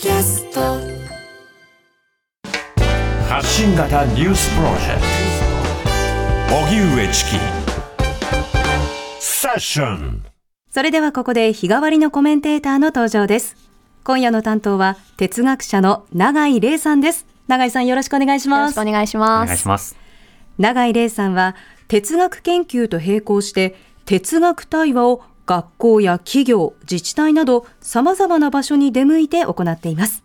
キャスト発信型ニュースプロジェクト荻上チキセッションそれではここで日替わりのコメンテーターの登場です。今夜の担当は哲学者の永井玲さんです。永井さんよろしくお願いしますよろしくお。願いしおます。願いします。永井玲さんは哲学研究と並行して哲学対話を学校や企業、自治体など様々な場所に出向いて行っています。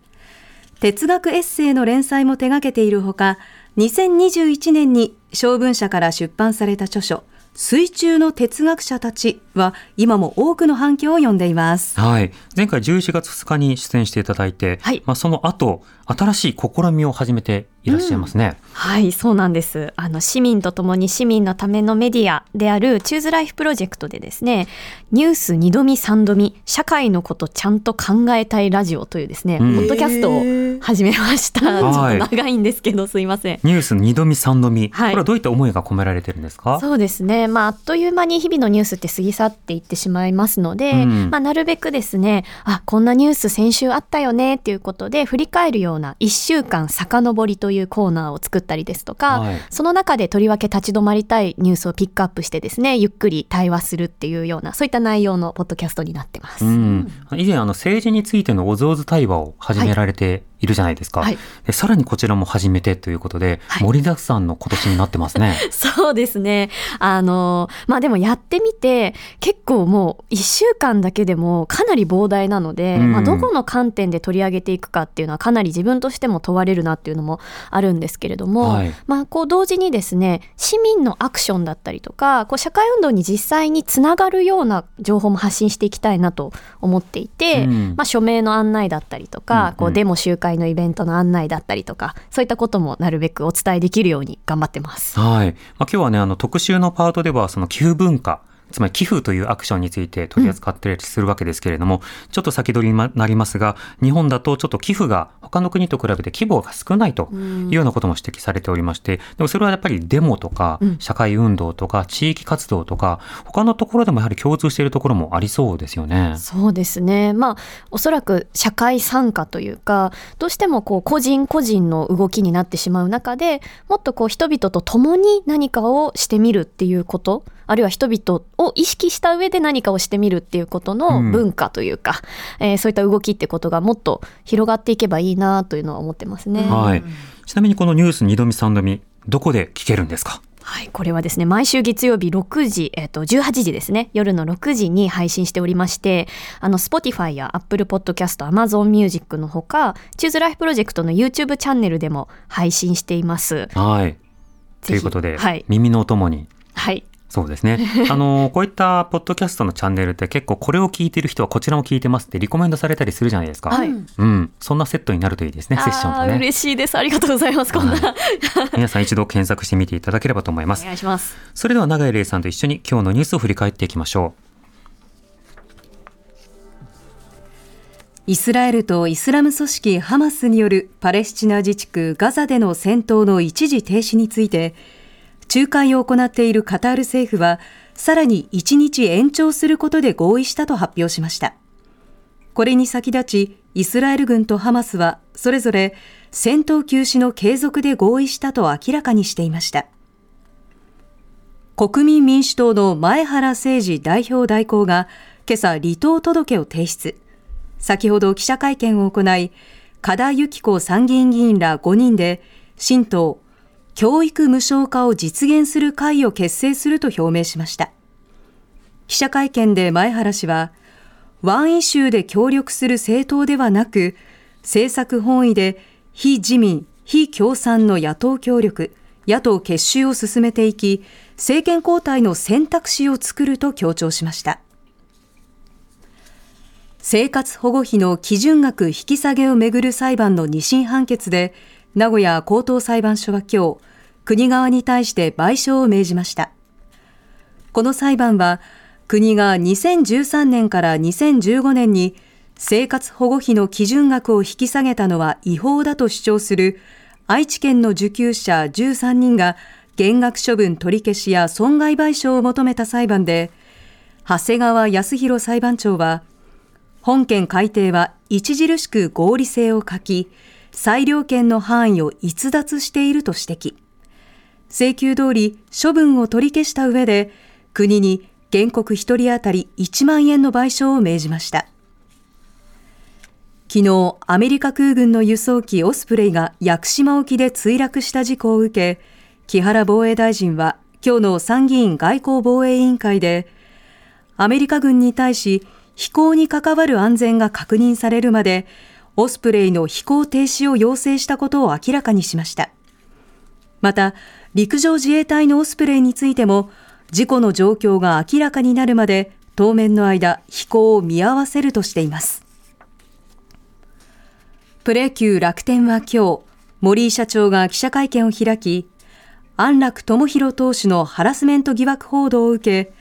哲学エッセイの連載も手掛けているほか、2021年に小文社から出版された著書、水中の哲学者たちは今も多くの反響を呼んでいます。はい。前回11月2日に出演していただいて、はいまあその後、新しい試みを始めていらっしゃいますね。はい、そうなんです。あの、市民とともに市民のためのメディアであるチューズライフプロジェクトでですね、ニュース2度見3度見、社会のことちゃんと考えたいラジオというですね、うんポッドキャストを始めました。ちょはいっと長いんですけど、すいません。ニュース2度見3度見、はいこれはどういった思いが込められてるんですか？そうですね。まあ、あっという間に日々のニュースって過ぎ去っていってしまいますので、うんまあ、なるべくですね、あ、こんなニュース先週あったよねっていうことで、振り返るような1週間遡りというコーナーを作ったりですとか、はいその中でとりわけ立ち止まりたいニュースをピックアップしてですね、ゆっくり対話するっていうような、そういった内容のポッドキャストになってます。うん、以前あの政治についてのお上手対話を始められているじゃないですか、はい。でさらにこちらも始めてということで、はい。盛りだくさんの今年になってますね。そうですね。あの、まあでもやってみて、結構もう一週間だけでもかなり膨大なので、うん。まあどこの観点で取り上げていくかっていうのはかなり自分としても問われるなっていうのもあるんですけれども、はい。まあこう同時にですね、市民のアクションだったりとか、こう社会運動に実際につながるような情報も発信していきたいなと思っていて、うん。まあ署名の案内だったりとか、うんうん。こうデモ集会のイベントの案内だったりとか、そういったこともなるべくお伝えできるように頑張ってます。はい。まあ、今日はね、あの、特集のパートでは、その寄付文化、つまり寄付というアクションについて取り扱ってたりするわけですけれども、ちょっと先取りになりますが、日本だとちょっと寄付が他の国と比べて規模が少ないというようなことも指摘されておりまして、でもそれはやっぱりデモとかうん、社会運動とか、地域活動とか、他のところでもやはり共通しているところもありそうですよね。そうですね。まあ、おそらく社会参加というか、どうしてもこう個人個人の動きになってしまう中で、もっとこう人々と共に何かをしてみるっていうこと、あるいは人々を意識した上で何かをしてみるっていうことのうん文化というか、えーそういった動きってことがもっと広がっていけばいいなというのは思ってますね。はい。ちなみにこのニュース2度見3度見、どこで聞けるんですか？はい、これはですね、毎週月曜日6時、えっ、と、18時ですね、夜の6時に配信しておりまして、あの、Spotify や Apple Podcast、Amazon Music のほか、チューズライフプロジェクトの YouTube チャンネルでも配信しています。はい。ということで、はい。耳のお供にはい。そうですね。あの、こういったポッドキャストのチャンネルって結構これを聞いてる人はこちらも聞いてますってリコメンドされたりするじゃないですか。はい。うん。そんなセットになるといいですね、セッションあーとね。嬉しいです。ありがとうございます。こんな。は皆さん一度検索してみていただければと思いまおす。願いします。それでは永井玲さんと一緒に今日のニュースを振り返っていきましょイスラエルとイスラム組織ハマスによるパレスチナ自治区ガザでの戦闘の一時停止について、仲介を行っているカタール政府は、さらに1日延長することで合意したと発表しました。これに先立ち、イスラエル軍とハマスは、それぞれ戦闘休止の継続で合意したと明らかにしていました。国民民主党の前原誠司代表代行が今朝離党届を提出。先ほど記者会見を行い、加田由紀子参議院議員ら5人で、新党、教育無償化を実現する会を結成すると表明しました。記者会見で前原氏は、ワンイシューで協力する政党ではなく、政策本位で非自民、非共産の野党協力、野党結集を進めていき、政権交代の選択肢を作ると強調しました。生活保護費の基準額引き下げをめぐる裁判の二審判決で、名古屋高等裁判所は今日、国側に対して賠償を命じました。この裁判は、国が2013年から2015年に生活保護費の基準額を引き下げたのは違法だと主張する愛知県の受給者13人が減額処分取り消しや損害賠償を求めた裁判で、長谷川康弘裁判長は、本件改定は著しく合理性を欠き、裁量権の範囲を逸脱していると指摘。請求通り処分を取り消した上で、国に原告1人当たり1万円の賠償を命じました。昨日、アメリカ空軍の輸送機オスプレイが屋久島沖で墜落した事故を受け、木原防衛大臣は今日の参議院外交防衛委員会で、アメリカ軍に対し飛行に関わる安全が確認されるまで、オスプレイの飛行停止を要請したことを明らかにしました。また、陸上自衛隊のオスプレイについても、事故の状況が明らかになるまで、当面の間、飛行を見合わせるとしています。プレー級楽天は今日、森井社長が記者会見を開き、安楽智弘投手のハラスメント疑惑報道を受け、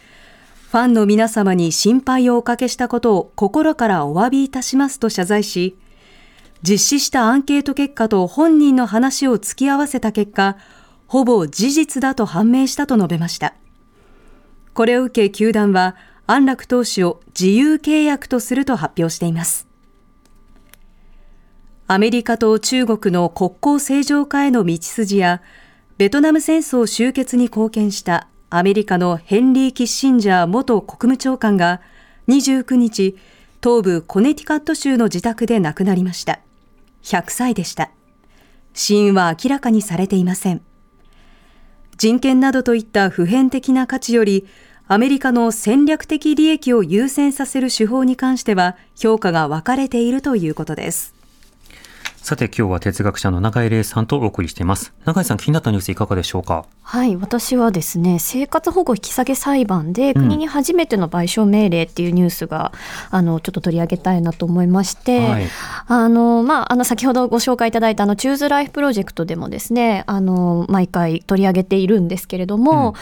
ファンの皆様に心配をおかけしたことを心からお詫びいたしますと謝罪し、実施したアンケート結果と本人の話を突き合わせた結果、ほぼ事実だと判明したと述べました。これを受け球団は安楽投手を自由契約とすると発表しています。アメリカと中国の国交正常化への道筋や、ベトナム戦争終結に貢献したアメリカのヘンリー・キッシンジャー元国務長官が29日、東部コネティカット州の自宅で亡くなりました。100歳でした。死因は明らかにされていません。人権などといった普遍的な価値より、アメリカの戦略的利益を優先させる手法に関しては評価が分かれているということです。さて今日は哲学者の永井玲さんとお送りしています。永井さん気になったニュースいかがでしょうか？はい私はですね生活保護引き下げ裁判で国に初めての賠償命令っていうニュースが、うん、あのちょっと取り上げたいなと思いまして、はい、あのまああの先ほどご紹介いただいたあのチューズライフプロジェクトでもですねあの毎回取り上げているんですけれども、うん。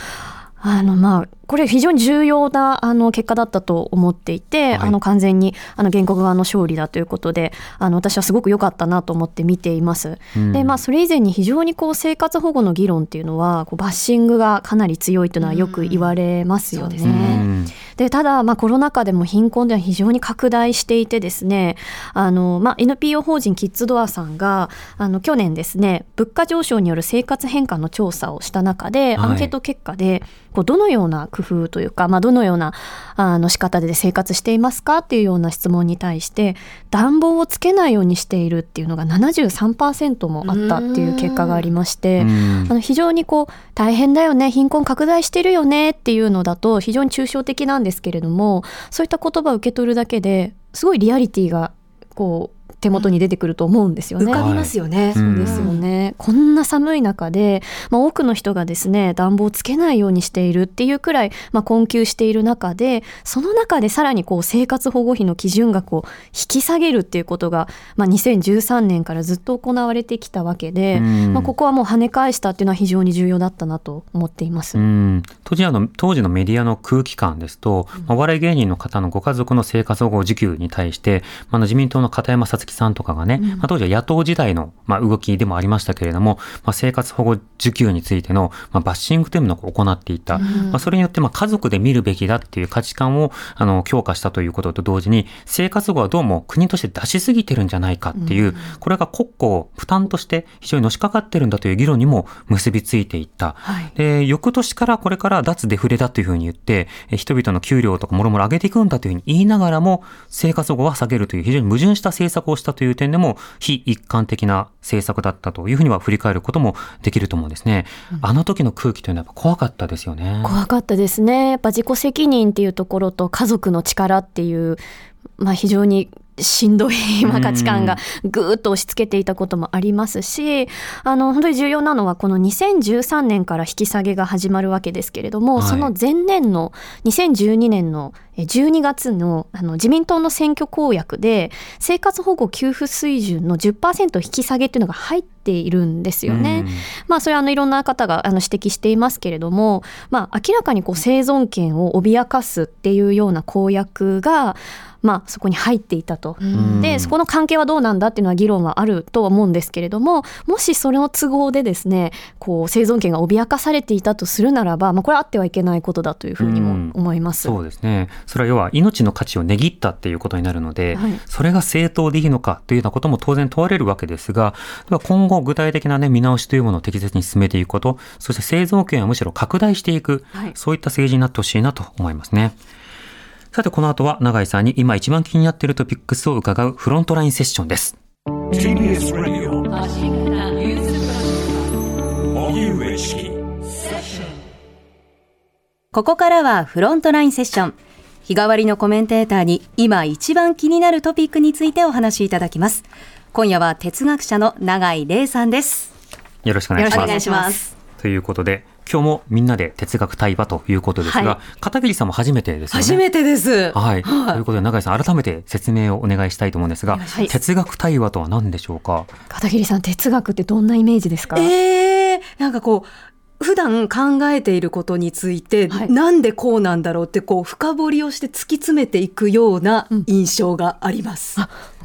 あのまあこれ非常に重要なあの結果だったと思っていて、はい、あの完全にあの原告側の勝利だということであの私はすごく良かったなと思って見ています。うん、でまあそれ以前に非常にこう生活保護の議論っていうのはこうバッシングがかなり強いというのはよく言われますよね。うん。でただ、まあ、コロナ禍でも貧困では非常に拡大していてですねあの、まあ、NPO 法人キッズドアさんがあの去年ですね物価上昇による生活変化の調査をした中で、アンケート結果でこうどのような工夫というか、まあ、どのようなあの仕方で生活していますかっていうような質問に対して暖房をつけないようにしているっていうのが73%もあったっていう結果がありましてあの非常にこう大変だよね貧困拡大してるよねっていうのだと非常に抽象的なんですけれどもそういった言葉を受け取るだけですごいリアリティがこう手元に出てくると思うんですよね。浮かびますよね。そうですよね。こんな寒い中で、まあ、多くの人がですね暖房をつけないようにしているっていうくらい、まあ、困窮している中でその中でさらにこう生活保護費の基準額を引き下げるっていうことが、まあ、2013年からずっと行われてきたわけで、まあ、ここはもう跳ね返したっていうのは非常に重要だったなと思っています。当時あの当時のメディアの空気感ですと、まあ、お笑い芸人の方のご家族の生活保護受給に対して、まあ、の自民党の片山さつきさんとかがね、まあ、当時は野党時代の、まあ、動きでもありましたけれども、まあ、生活保護受給についての、まあ、バッシングというのを行っていた、まあ、それによってまあ家族で見るべきだっていう価値観をあの強化したということと同時に生活保護はどうも国として出しすぎてるんじゃないかっていう、これが国庫負担として非常にのしかかってるんだという議論にも結びついていった、はい、で翌年からこれから脱デフレだというふうに言って人々の給料とかもろもろ上げていくんだというふうに言いながらも生活保護は下げるという非常に矛盾した政策をしたという点でも非一貫的な政策だったというふうには振り返ることもできると思うんですね。うん、あの時の空気というのはやっぱ怖かったですよね。怖かったですね。やっぱ自己責任っていうところと家族の力っていう、まあ非常にしんどい価値観がぐーっと押し付けていたこともありますし、あの本当に重要なのはこの2013年から引き下げが始まるわけですけれども、はい、その前年の2012年の12月のあの自民党の選挙公約で生活保護給付水準の10%引き下げっていうのが入っているんですよね。まあそれはあのいろんな方があの指摘していますけれども、まあ明らかにこう生存権を脅かすっていうような公約がまあ、そこに入っていたと。んでそこの関係はどうなんだっていうのは議論はあるとは思うんですけれどももしそれの都合でですねこう生存権が脅かされていたとするならば、まあ、これはあってはいけないことだというふうにも思います。そうですね。それは要は命の価値を値切ったっていうことになるので、はいそれが正当でいいのかというようなことも当然問われるわけですが、では今後具体的なね、見直しというものを適切に進めていくこと、そして生存権はむしろ拡大していく、はいそういった政治になってほしいなと思いますね。さて、この後は永井さんに今一番気になっているトピックスを伺うフロントラインセッションです。TBS ここからはフロントラインセッション。日替わりのコメンテーターに今一番気になるトピックについてお話しいただきます。今夜は哲学者の永井玲さんです。よろしくお願いします。お願いします。ということで、今日もみんなで哲学対話ということですが、はい片桐さんも初めてですよね。初めてです。はい。ということで、永井さん、改めて説明をお願いしたいと思うんですが、はい哲学対話とは何でしょうか？片桐さん哲学ってどんなイメージですか、えー、なんかこう、普段考えていることについて、はいなんでこうなんだろうってこう深掘りをして突き詰めていくような印象があります。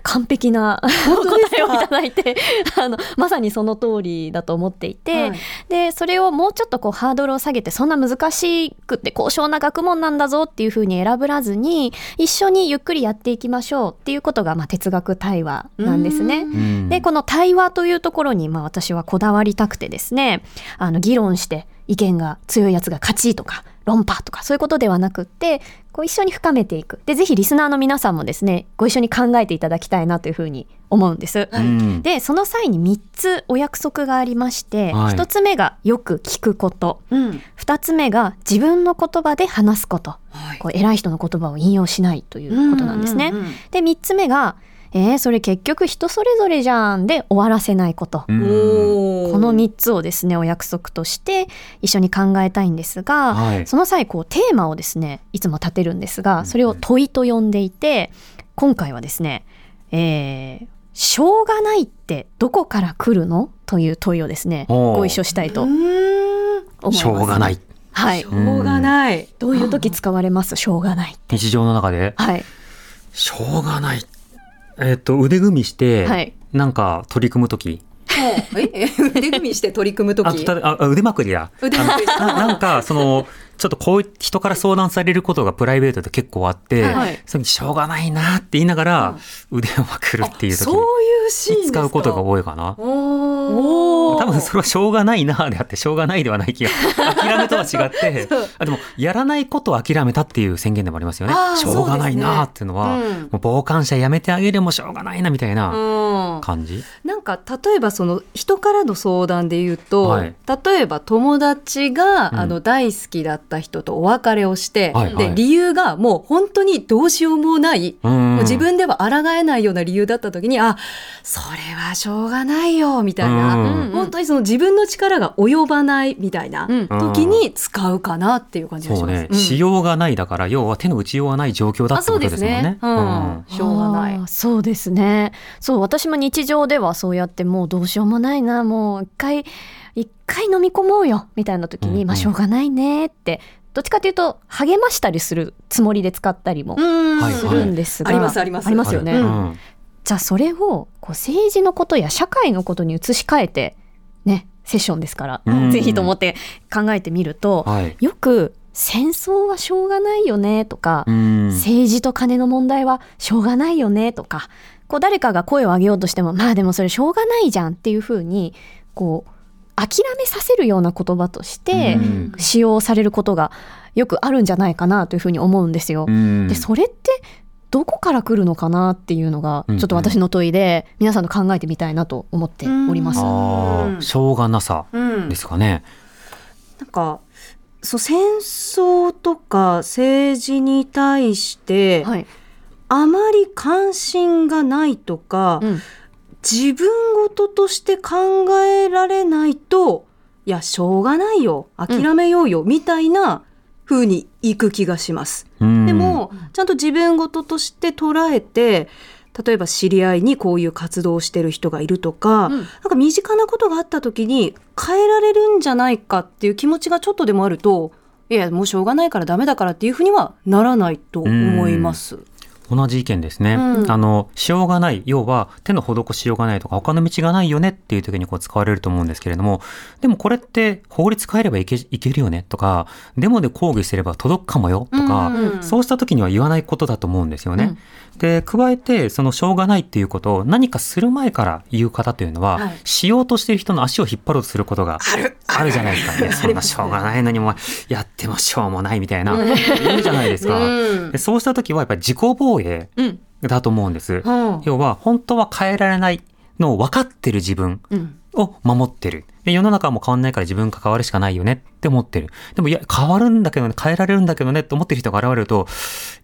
完璧な本当ですか？答えをいただいて あのまさにその通りだと思っていて、はい。でそれをもうちょっとこうハードルを下げてそんな難しくて高尚な学問なんだぞっていうふうに選ぶらずに一緒にゆっくりやっていきましょうっていうことが、まあ、哲学対話なんですね。うん。でこの対話というところに、まあ、私はこだわりたくてですねあの議論して意見が強いやつが勝ちとか論破とかそういうことではなくってこう一緒に深めていく。でぜひリスナーの皆さんもですねご一緒に考えていただきたいなというふうに思うんです。うん。でその際に3つお約束がありまして、はい。1つ目がよく聞くこと。うん。2つ目が自分の言葉で話すこと。はい。こう偉い人の言葉を引用しないということなんですね。うんうんうんで3つ目が「えー、それ結局人それぞれじゃん」で終わらせないこと。この3つをですねお約束として一緒に考えたいんですが、はいその際こうテーマをですねいつも立てるんですがそれを問いと呼んでいて今回はですね「えーしょうがないってどこから来るの?」という問いをですねご一緒したいとう思います。しょうがない。はいしょうがない。どういう時使われます？しょうがない。日常の中で、はい。しょうがない。えっと、腕組みして、はい。なんか取り組むとき、ええ腕組みして取り組むとあ、ああ腕まくりだ。腕まくり。なんか、その、ちょっとこう、人から相談されることがプライベートで結構あって、はい。その時しょうがないなって言いながら、腕をまくるっていう時そういうシーンですか？使うことが多いかな。おー。多分それはしょうがないなであってしょうがないではない気が 諦めとは違ってあでもやらないことを諦めたっていう宣言でもありますよね。しょうがないなっていうのは、ね。うん。もう傍観者やめてあげるもしょうがないなみたいなうん。感じ、なんか例えばその人からの相談で言うと、はい。例えば友達が、うん。あの大好きだった人とお別れをして、はいはい。で理由がもう本当にどうしようもない、うん。もう自分では抗えないような理由だった時にあそれはしょうがないよみたいな、うん。本当にその自分の力が及ばないみたいなうん。時に使うかなっていう感じがします。ね、うん。しようがないだから要は手の打ちようがない状況だってことですもんね。あそうですね。うん。しょうがない。そうですね。そう私も日常ではそうやってもうどうしようもないな。もう一回一回飲み込もうよみたいな時に、うんうん。まあしょうがないねってどっちかというと励ましたりするつもりで使ったりもするんですが、ありますあります。ありますよね、ううん。んじゃあそれをこう政治のことや社会のことに移し替えてねセッションですから、うん。ぜひと思って考えてみると、はい。よく戦争はしょうがないよねとか、うん。政治と金の問題はしょうがないよねとかこう誰かが声を上げようとしてもまあでもそれしょうがないじゃんっていうふうにこう諦めさせるような言葉としてうん。使用されることがよくあるんじゃないかなというふうに思うんですよ。うん。でそれってどこから来るのかなっていうのがうん。ちょっと私の問いで皆さんと考えてみたいなと思っております。うん。あーしょうがなさうん。ですかね、なんかそう戦争とか政治に対して、はい、あまり関心がないとか、うん自分事として考えられないといやしょうがないよ。諦めようよ、みたいな風にいく気がします。うん。でも、ちゃんと自分事として捉えて例えば知り合いにこういう活動をしてる人がいるとか、うん。なんか身近なことがあった時に変えられるんじゃないかっていう気持ちがちょっとでもあるといやもうしょうがないからダメだからっていうふうにはならないと思います。同じ意見ですね。うん。あの、しようがない、要は手の施しようがないとか他の道がないよねっていう時にこう使われると思うんですけれども、でもこれって法律変えればいけいけるよね？とか、デモで抗議すれば届くかもよ？とか、うんそうした時には言わないことだと思うんですよね。で、加えて、そのしょうがないっていうことを何かする前から言う方というのは、はい。しようとしている人の足を引っ張ろうとすることがある。じゃないですか。いや、そんなしょうがないのにも、やってもしょうもないみたいな、言うじゃないですか。うん。でそうした時はやっぱり自己防衛うん。だと思うんです。うん。要は本当は変えられないのを分かってる自分。うんを守ってる。で世の中はもう変わんないから自分が変わるしかないよね。って思ってる。でもいや、変わるんだけどね、変えられるんだけどねって思ってる人が現れると、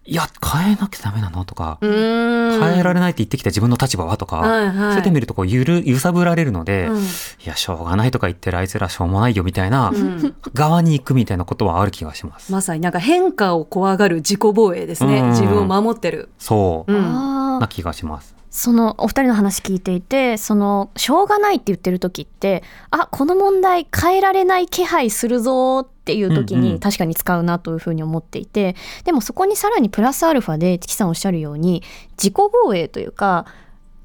いや、変えなきゃダメなの？とか、うん。変えられないって言ってきた自分の立場は？とか、はいはい。そうやって見るとこうゆる、揺さぶられるので、うん。いや、しょうがないとか言ってるあいつらしょうもないよみたいな、うん。側に行くみたいなことはある気がします。まさになんか変化を怖がる自己防衛ですね、うん。自分を守ってる、そう、な気がします。そのお二人の話聞いていてそのしょうがないって言ってる時ってあこの問題変えられない気配するぞっていう時うんうん。に確かに使うなというふうに思っていて、でもそこにさらにプラスアルファでチキさんおっしゃるように自己防衛というか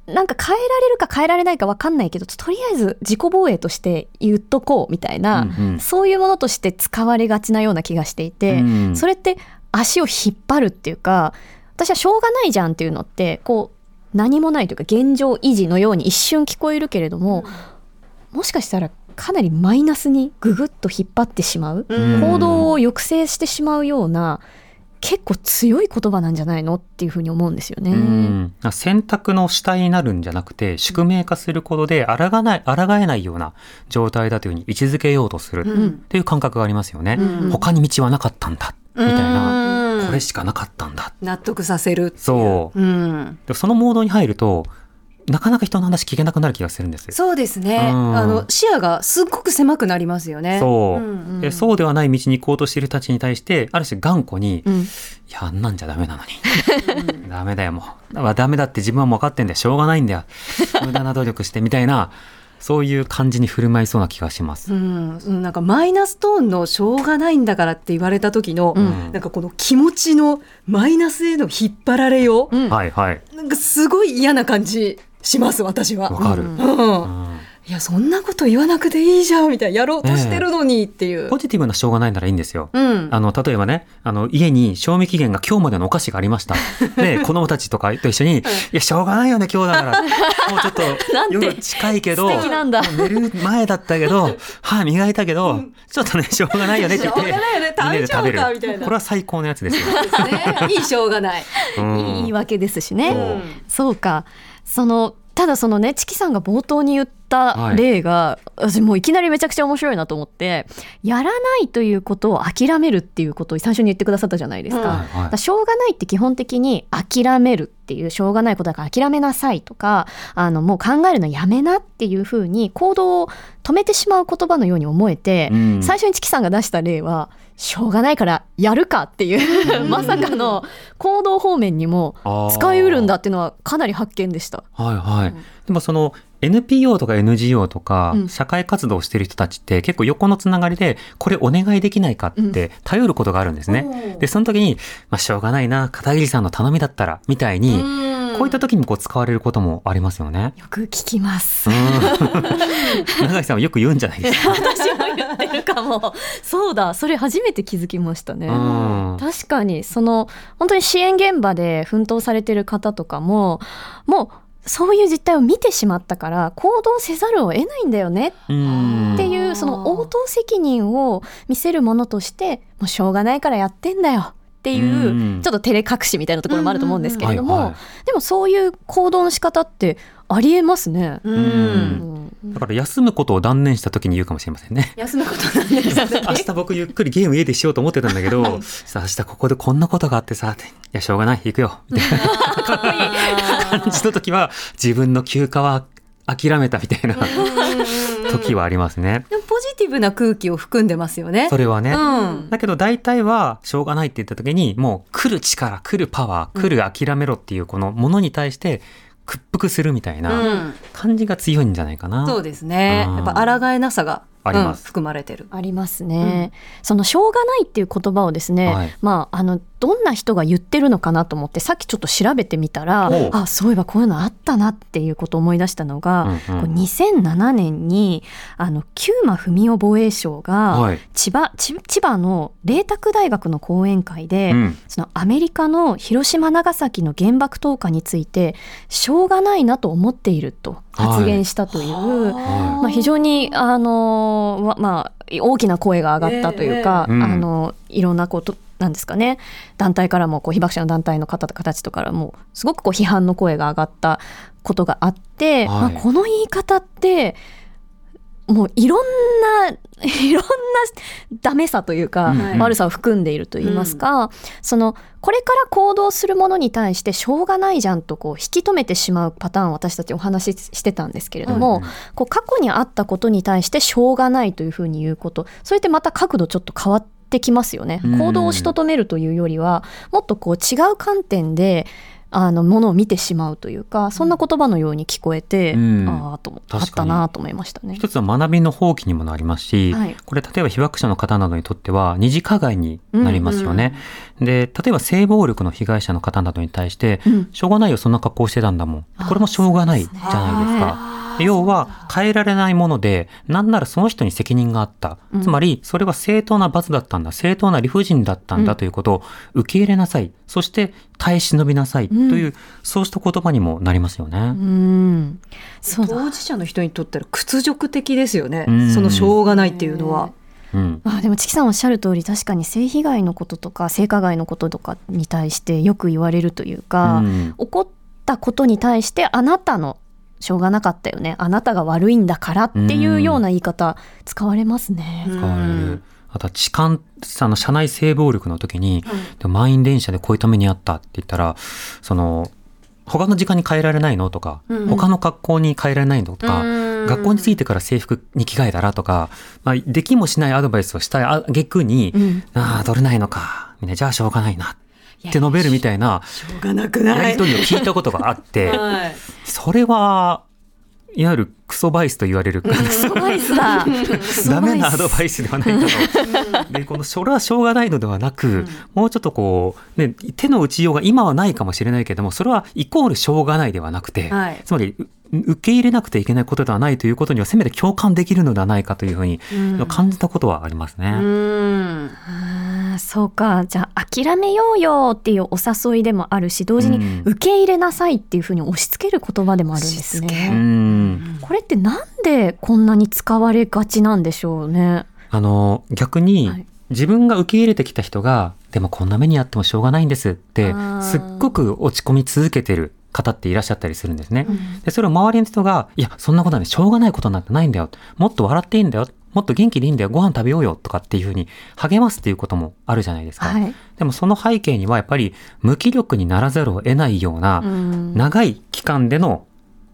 なんか変えられるか変えられないか分かんないけどとりあえず自己防衛として言っとこうみたいな、うんうん。そういうものとして使われがちなような気がしていて、うん。それって足を引っ張るっていうか私はしょうがないじゃんっていうのってこう何もないというか現状維持のように一瞬聞こえるけれども、もしかしたらかなりマイナスにググッと引っ張ってしまう、うん。行動を抑制してしまうような結構強い言葉なんじゃないのっていうふうに思うんですよね。うん。選択の主体になるんじゃなくて宿命化することで抗わない抗えないような状態だというふうに位置づけようとするうんっていう感覚がありますよね。うん。他に道はなかったんだみたいな、うんこれしかなかったんだ。納得させるそう。うん、でそのモードに入るとなかなか人の話聞けなくなる気がするんです。そうですね、うん。あの視野がすっごく狭くなりますよね。そう、んでそうではない道に行こうとしている人たちに対してある種頑固に、うん。いやあんなんじゃダメなのに。ダメだよもう。あダメだって自分はもう分かってんだよ。しょうがないんだよ。無駄な努力してみたいなそういう感じに振る舞いそうな気がします。うん、うんなんかマイナストーンのしょうがないんだからって言われた時の、うん。なんかこの気持ちのマイナスへの引っ張られよう、うん。はいはい。なんかすごい嫌な感じします私は。わかる、うん。うん。うんいやそんなこと言わなくていいじゃんみたいなやろうとしてるのにっていう。ポジティブなしょうがないならいいんですよ。うんあの、例えばね、あの、家に賞味期限が今日までのお菓子がありました。で、子供たちとかと一緒に、いや、しょうがないよね、今日だから。もうちょっと、夜近いけど、寝る前だったけど、歯磨いたけど、ちょっとね、しょうがないよねって言って、しょうがないよね食べる大丈夫かみたいなこれは最高のやつですよ。ね、いいしょうがない。うんいい言い訳ですしね。そうか。そのただそのねチキさんが冒頭に言った例が、私もういきなりめちゃくちゃ面白いなと思ってやらないということを諦めるっていうことを最初に言ってくださったじゃないですか。うん。からしょうがないって基本的に諦めるっていうしょうがないことだから諦めなさいとかあのもう考えるのやめなっていうふうに行動を止めてしまう言葉のように思えて、うん。最初にチキさんが出した例はしょうがないからやるかっていうまさかの行動方面にも使いうるんだっていうのはかなり発見でした。はいはい。でもその NPO とか NGO とかうん社会活動をしてる人たちって結構横のつながりでこれお願いできないかって頼ることがあるんですね。で、その時に、まあしょうがないな、片桐さんの頼みだったら、みたいに、こういった時にこう使われることもありますよね。よく聞きますう。ん。長崎さんはよく言うんじゃないですか。私も言ってるかも。そうだ、それ初めて気づきましたね。うん確かにその本当に支援現場で奮闘されてる方とかももうそういう実態を見てしまったから行動せざるを得ないんだよね。うん。っていうその応答責任を見せるものとしてもうしょうがないからやってんだよ。っていううん。ちょっと照れ隠しみたいなところもあると思うんですけれども、でもそういう行動の仕方ってありえますね。うんだから休むことを断念した時に言うかもしれませんね。休むことなんですね。明日僕ゆっくりゲーム家でしようと思ってたんだけど、さあ明日ここでこんなことがあってさ、いやしょうがない、行くよ、みたいな感じの時は自分の休暇は諦めたみたいな時はありますね。でもポジティブな空気を含んでますよね。それはね。うん。だけど大体はしょうがないって言った時にもう来る力、来るパワー、来る諦めろっていうこのものに対して屈服するみたいなうん感じが強いんじゃないかな。そうですね。うんやっぱ抗えなさが、ありますうん含まれてる。ありますね、そのしょうがないっていう言葉をですね、はいまああのどんな人が言ってるのかなと思ってさっきちょっと調べてみたらあそういえばこういうのあったなっていうことを思い出したのが、うんうん。こう2007年にあの久間文雄防衛省が、はい。千葉千千葉の麗澤大学の講演会で、うん。そのアメリカの広島長崎の原爆投下についてしょうがないなと思っていると発言したという、はまあ、非常にあのわまあ大きな声が上がったというか、ええうん。あのいろんなことなんですかね。団体からもこう被爆者の団体の方たちとからもすごくこう批判の声が上がったことがあって、はい。まあ、この言い方ってもういろんな いろんなダメさというか、うん。うん悪さを含んでいると言いますか、そのこれから行動するものに対してしょうがないじゃんとこう引き止めてしまうパターンを私たちお話ししてたんですけれども、うんこう過去にあったことに対してしょうがないというふうに言うことそれってまた角度ちょっと変わってきますよね。うん行動をしとどめるというよりはもっとこう違う観点であのものを見てしまうというかそんな言葉のように聞こえて、うんああと思あったなと思いましたね。一つは学びの放棄にもなりますし、はいこれ例えば被爆者の方などにとっては二次加害になりますよね。で、例えば性暴力の被害者の方などに対して、うんしょうがないよ、そんな格好してたんだもん。これもしょうがないじゃないですか。で要は変えられないもので、なんならその人に責任があった。うん。つまり、それは正当な罰だったんだ、正当な理不尽だったんだということを受け入れなさい。そして耐え忍びなさい。という、そうした言葉にもなりますよね。うん。そうだ。当事者の人にとったら屈辱的ですよね。うん。そのしょうがないっていうのは。うん。あでもチキさんおっしゃる通り確かに性被害のこととか性加害のこととかに対してよく言われるというか、うん。起こったことに対してあなたのしょうがなかったよねあなたが悪いんだからっていうような言い方使われますね。使われる。あとは痴漢、あの、車内性暴力の時に、で満員電車でこういうためにあったって言ったら、その、他の時間に変えられないのとか、うん他の格好に変えられないのとか、うん学校に着いてから制服に着替えたらとか、まあ、できもしないアドバイスをしたいあげくに、うんああ、取れないのか。みんな、じゃあしょうがないな。って述べるみたいなしょうがなくない？やりとりを聞いたことがあって、はいそれは、いわゆるクソバイスと言われる、スパイスだ。ダメなアドバイスではないかと。で、この、それはしょうがないのではなく、もうちょっとこう、ね、手の打ちようが今はないかもしれないけども、それはイコールしょうがないではなくて、はいつまり、う受け入れなくてはいけないことではないということには、せめて共感できるのではないかというふうに感じたことはありますね。うんあーそうかじゃあ諦めようよっていうお誘いでもあるし同時にうん受け入れなさいっていうふうに押し付ける言葉でもあるんですね。うん。これってなんでこんなに使われがちなんでしょうね。あの、逆に、はい自分が受け入れてきた人が、でもこんな目にあってもしょうがないんですってすっごく落ち込み続けてる方っていらっしゃったりするんですね。で、それを周りの人が、いや、そんなことはね、しょうがないことなんてないんだよ。もっと笑っていいんだよ。もっと元気でいいんだよ。ご飯食べようよ。とかっていうふうに励ますっていうこともあるじゃないですか。はい。でもその背景にはやっぱり無気力にならざるを得ないような、うん長い期間での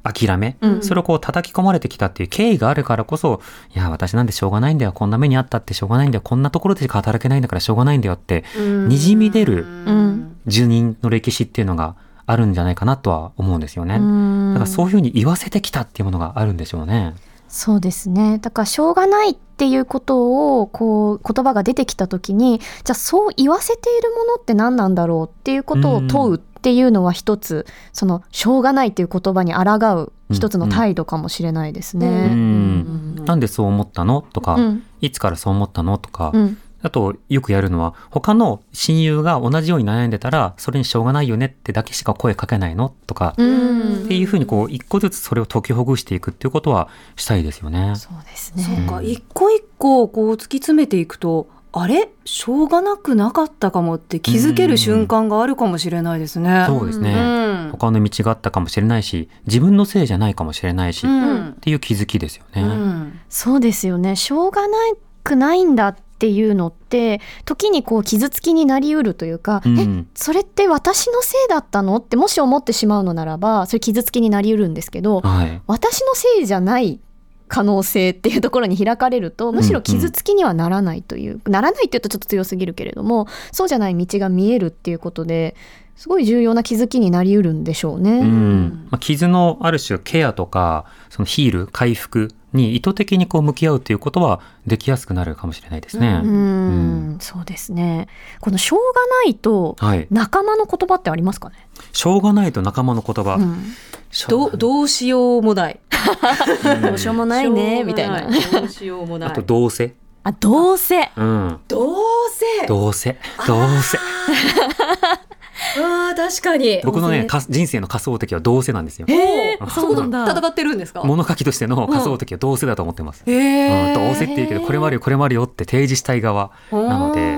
諦め、うんそれをこう叩き込まれてきたっていう経緯があるからこそ、いや、私なんでしょうがないんだよ。こんな目にあったってしょうがないんだよ。こんなところでしか働けないんだからしょうがないんだよって、にじみ出るうん住人の歴史っていうのがあるんじゃないかなとは思うんですよね。うんだからそういうふうに言わせてきたっていうものがあるんでしょうね。そうですねだからしょうがないっていうことをこう言葉が出てきた時にじゃあそう言わせているものって何なんだろうっていうことを問うっていうのは一つそのしょうがないっていう言葉に抗う一つの態度かもしれないですね。ううんん。なんでそう思ったのとか、うんいつからそう思ったのとか、うんあと、よくやるのは、他の親友が同じように悩んでたら、それにしょうがないよねってだけしか声かけないのとか、うんっていうふうにこう、一個ずつそれを解きほぐしていくっていうことはしたいですよね。そうですそうね。か一個一個こう突き詰めていくとあれ？しょうがなくなかったかもって気づける瞬間があるかもしれないですね。そうですね。うん他の道があったかもしれないし、自分のせいじゃないかもしれないし、うっんていう気づきですよね。うんそうですよね。しょうがなくないんだっていうのって時にこう傷つきになりうるというか、うんえそれって私のせいだったの？ってもし思ってしまうのならばそれ傷つきになりうるんですけど、はい。私のせいじゃない可能性っていうところに開かれるとむしろ傷つきにはならないという、ならないっていうとちょっと強すぎるけれどもそうじゃない道が見えるっていうことですごい重要な気づきになりうるんでしょうね。うんまあ、傷のある種ケアとかそのヒール回復に意図的にこう向き合うということはできやすくなるかもしれないですね。うんうんそうですねこの「しょうがない」とはい。仲間の言葉ってありますかね、しょうがないと仲間の言葉。うんどどうしようもない。どうしようもないねみたいな。どうしようもない。あとどうせ。あどうせうん。どうせ。どうせ。どうせ。ああ確かに。僕のね、人生の仮想敵はどうせなんですよ。えー、あそうなんだ。戦ってるんですか？物書きとしての仮想敵はどうせだと思ってます。えうん、ー、どうせって言うけど、これもあるよ、これもあるよって提示したい側なので、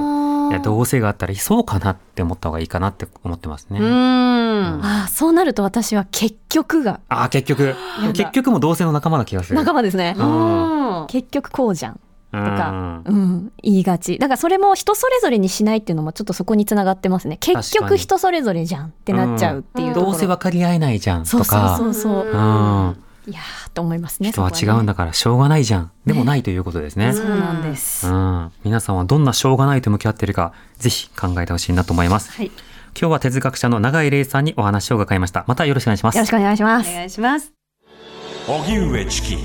いや、どうせがあったら、そうかなって思った方がいいかなって思ってますね。うーん。ああそうなると私は結局。がああ、結局、だ。結局も同性の仲間な気がする。仲間ですね。うん。結局こうじゃん。ととか、うん、言いがち。だからそれも人それぞれにしないっていうのもちょっとそこにつながってますね。結局人それぞれじゃんってなっちゃうっていうところ、どうせ分かり合えないじゃんそうそうとか、そうそう。うん、いやーと思いますね人は違うんだだからしょうがないじゃん。でもないということですね。そうなんです、うん、皆さんはどんなしょうがないと向き合っているか、ぜひ考えてほしいなと思います。はい、よ今日は哲学者の永井玲さんにお話を伺いました。またよろしくお願いしますろし。くお願いしますお願いします。荻上チキ